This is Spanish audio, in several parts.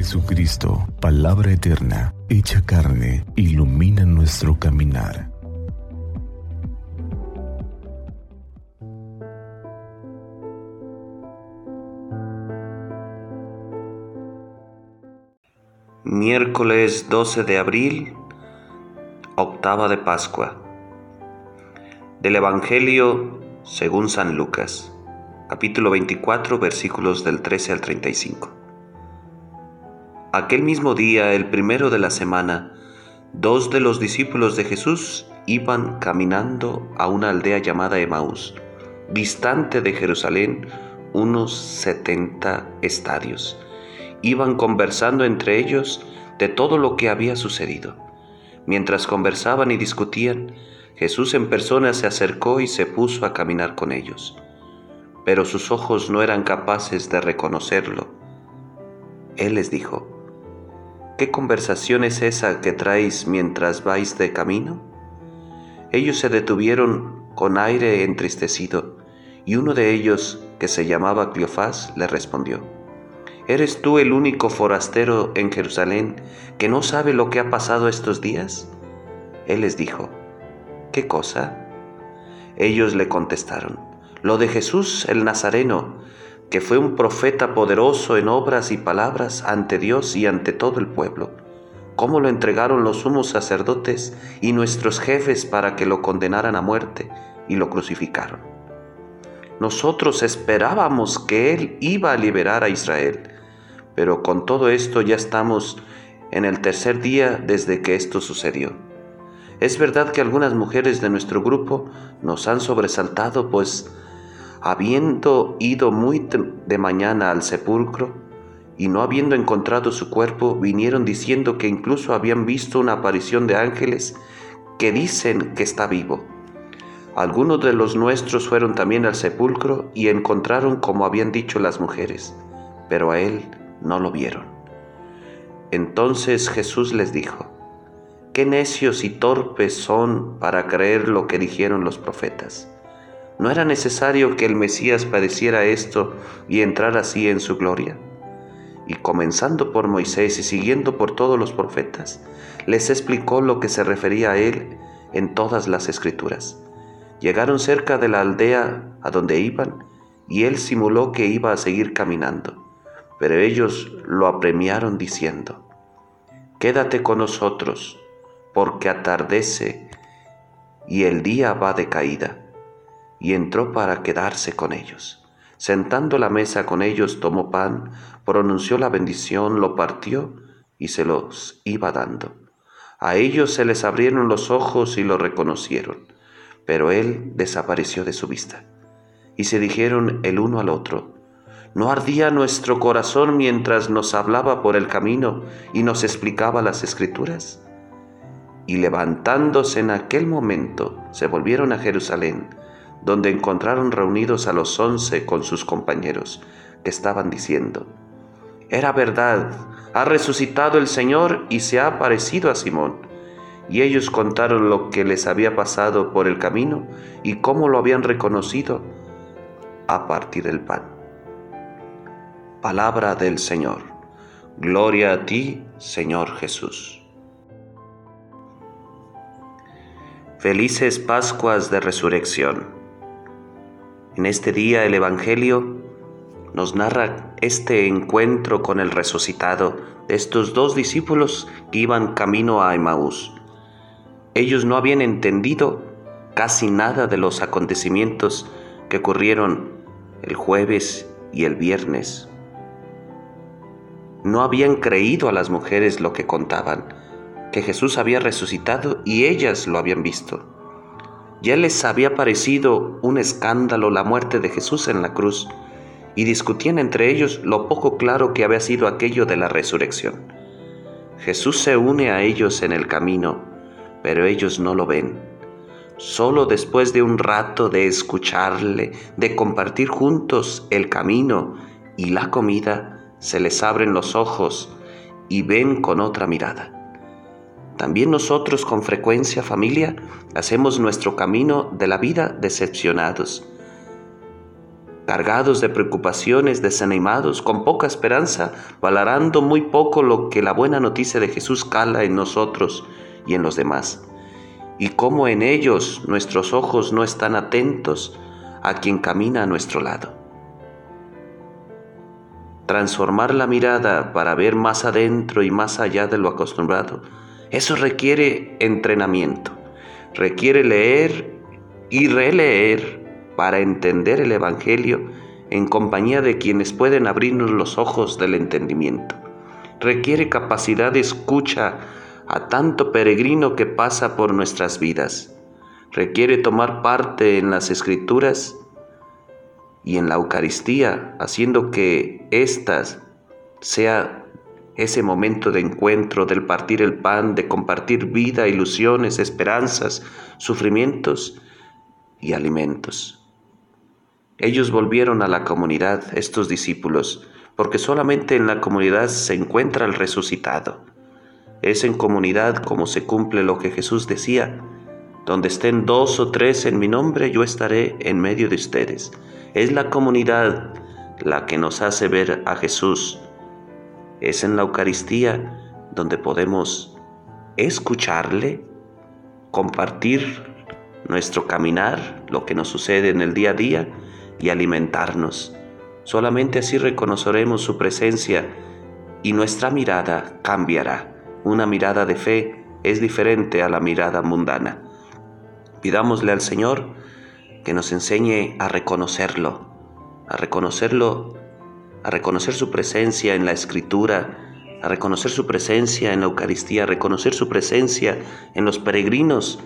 Jesucristo, palabra eterna, hecha carne, ilumina nuestro caminar. Miércoles 12 de abril, octava de Pascua. Del Evangelio según San Lucas, capítulo 24, versículos del 13 al 35. Aquel mismo día, el primero de la semana, dos de los discípulos de Jesús iban caminando a una aldea llamada Emaús, distante de Jerusalén unos setenta estadios. Iban conversando entre ellos de todo lo que había sucedido. Mientras conversaban y discutían, Jesús en persona se acercó y se puso a caminar con ellos. Pero sus ojos no eran capaces de reconocerlo. Él les dijo, ¿Qué conversación es esa que traéis mientras vais de camino? Ellos se detuvieron con aire entristecido, y uno de ellos, que se llamaba Cleofás, le respondió, ¿Eres tú el único forastero en Jerusalén que no sabe lo que ha pasado estos días? Él les dijo, ¿qué cosa? Ellos le contestaron, lo de Jesús el Nazareno, que fue un profeta poderoso en obras y palabras ante Dios y ante todo el pueblo, cómo lo entregaron los sumos sacerdotes y nuestros jefes para que lo condenaran a muerte y lo crucificaron. Nosotros esperábamos que Él iba a liberar a Israel, pero con todo esto ya estamos en el tercer día desde que esto sucedió. Es verdad que algunas mujeres de nuestro grupo nos han sobresaltado, pues habiendo ido muy de mañana al sepulcro y no habiendo encontrado su cuerpo, vinieron diciendo que incluso habían visto una aparición de ángeles que dicen que está vivo. Algunos de los nuestros fueron también al sepulcro y encontraron como habían dicho las mujeres, pero a él no lo vieron. Entonces Jesús les dijo, Qué necios y torpes son para creer lo que dijeron los profetas. ¿No era necesario que el Mesías padeciera esto y entrar así en su gloria? Y comenzando por Moisés y siguiendo por todos los profetas, les explicó lo que se refería a él en todas las escrituras. Llegaron cerca de la aldea a donde iban y él simuló que iba a seguir caminando, pero ellos lo apremiaron diciendo, Quédate con nosotros, porque atardece y el día va de caída y entró para quedarse con ellos. Sentando la mesa con ellos, tomó pan, pronunció la bendición, lo partió y se los iba dando. A ellos se les abrieron los ojos y lo reconocieron, pero él desapareció de su vista. Y se dijeron el uno al otro, ¿no ardía nuestro corazón mientras nos hablaba por el camino y nos explicaba las escrituras? Y levantándose en aquel momento, se volvieron a Jerusalén, donde encontraron reunidos a los once con sus compañeros, que estaban diciendo, Era verdad, ha resucitado el Señor y se ha aparecido a Simón. Y ellos contaron lo que les había pasado por el camino y cómo lo habían reconocido a partir del pan. Palabra del Señor. Gloria a ti, Señor Jesús. Felices Pascuas de Resurrección. En este día el Evangelio nos narra este encuentro con el resucitado de estos dos discípulos que iban camino a Emaús. Ellos no habían entendido casi nada de los acontecimientos que ocurrieron el jueves y el viernes. No habían creído a las mujeres lo que contaban, que Jesús había resucitado y ellas lo habían visto. Ya les había parecido un escándalo la muerte de Jesús en la cruz y discutían entre ellos lo poco claro que había sido aquello de la resurrección. Jesús se une a ellos en el camino, pero ellos no lo ven. Solo después de un rato de escucharle, de compartir juntos el camino y la comida, se les abren los ojos y ven con otra mirada. También nosotros con frecuencia, familia, hacemos nuestro camino de la vida decepcionados. cargados de preocupaciones, desanimados, con poca esperanza, valorando muy poco lo que la buena noticia de Jesús cala en nosotros y en los demás. Y cómo en ellos nuestros ojos no están atentos a quien camina a nuestro lado. Transformar la mirada para ver más adentro y más allá de lo acostumbrado, eso requiere entrenamiento, requiere leer y releer para entender el Evangelio en compañía de quienes pueden abrirnos los ojos del entendimiento. Requiere capacidad de escucha a tanto peregrino que pasa por nuestras vidas. Requiere tomar parte en las escrituras y en la Eucaristía, haciendo que éstas sea ese momento de encuentro, del partir el pan, de compartir vida, ilusiones, esperanzas, sufrimientos y alimentos. Ellos volvieron a la comunidad, estos discípulos, porque solamente en la comunidad se encuentra el resucitado. Es en comunidad como se cumple lo que Jesús decía, donde estén dos o tres en mi nombre, yo estaré en medio de ustedes. Es la comunidad la que nos hace ver a Jesús. Es en la Eucaristía donde podemos escucharle, compartir nuestro caminar, lo que nos sucede en el día a día y alimentarnos. Solamente así reconoceremos su presencia y nuestra mirada cambiará. Una mirada de fe es diferente a la mirada mundana. Pidámosle al Señor que nos enseñe a reconocerlo, a reconocerlo, a reconocer su presencia en la Escritura, a reconocer su presencia en la Eucaristía, a reconocer su presencia en los peregrinos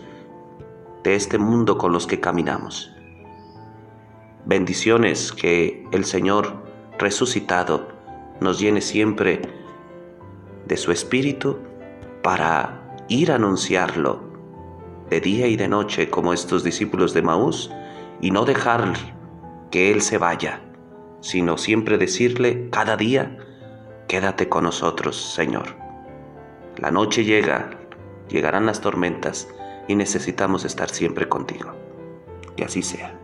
de este mundo con los que caminamos. Bendiciones que el Señor resucitado nos llene siempre de su Espíritu para ir a anunciarlo de día y de noche como estos discípulos de Maús y no dejar que Él se vaya, sino siempre decirle cada día, quédate con nosotros, Señor. La noche llega, llegarán las tormentas y necesitamos estar siempre contigo. Que así sea.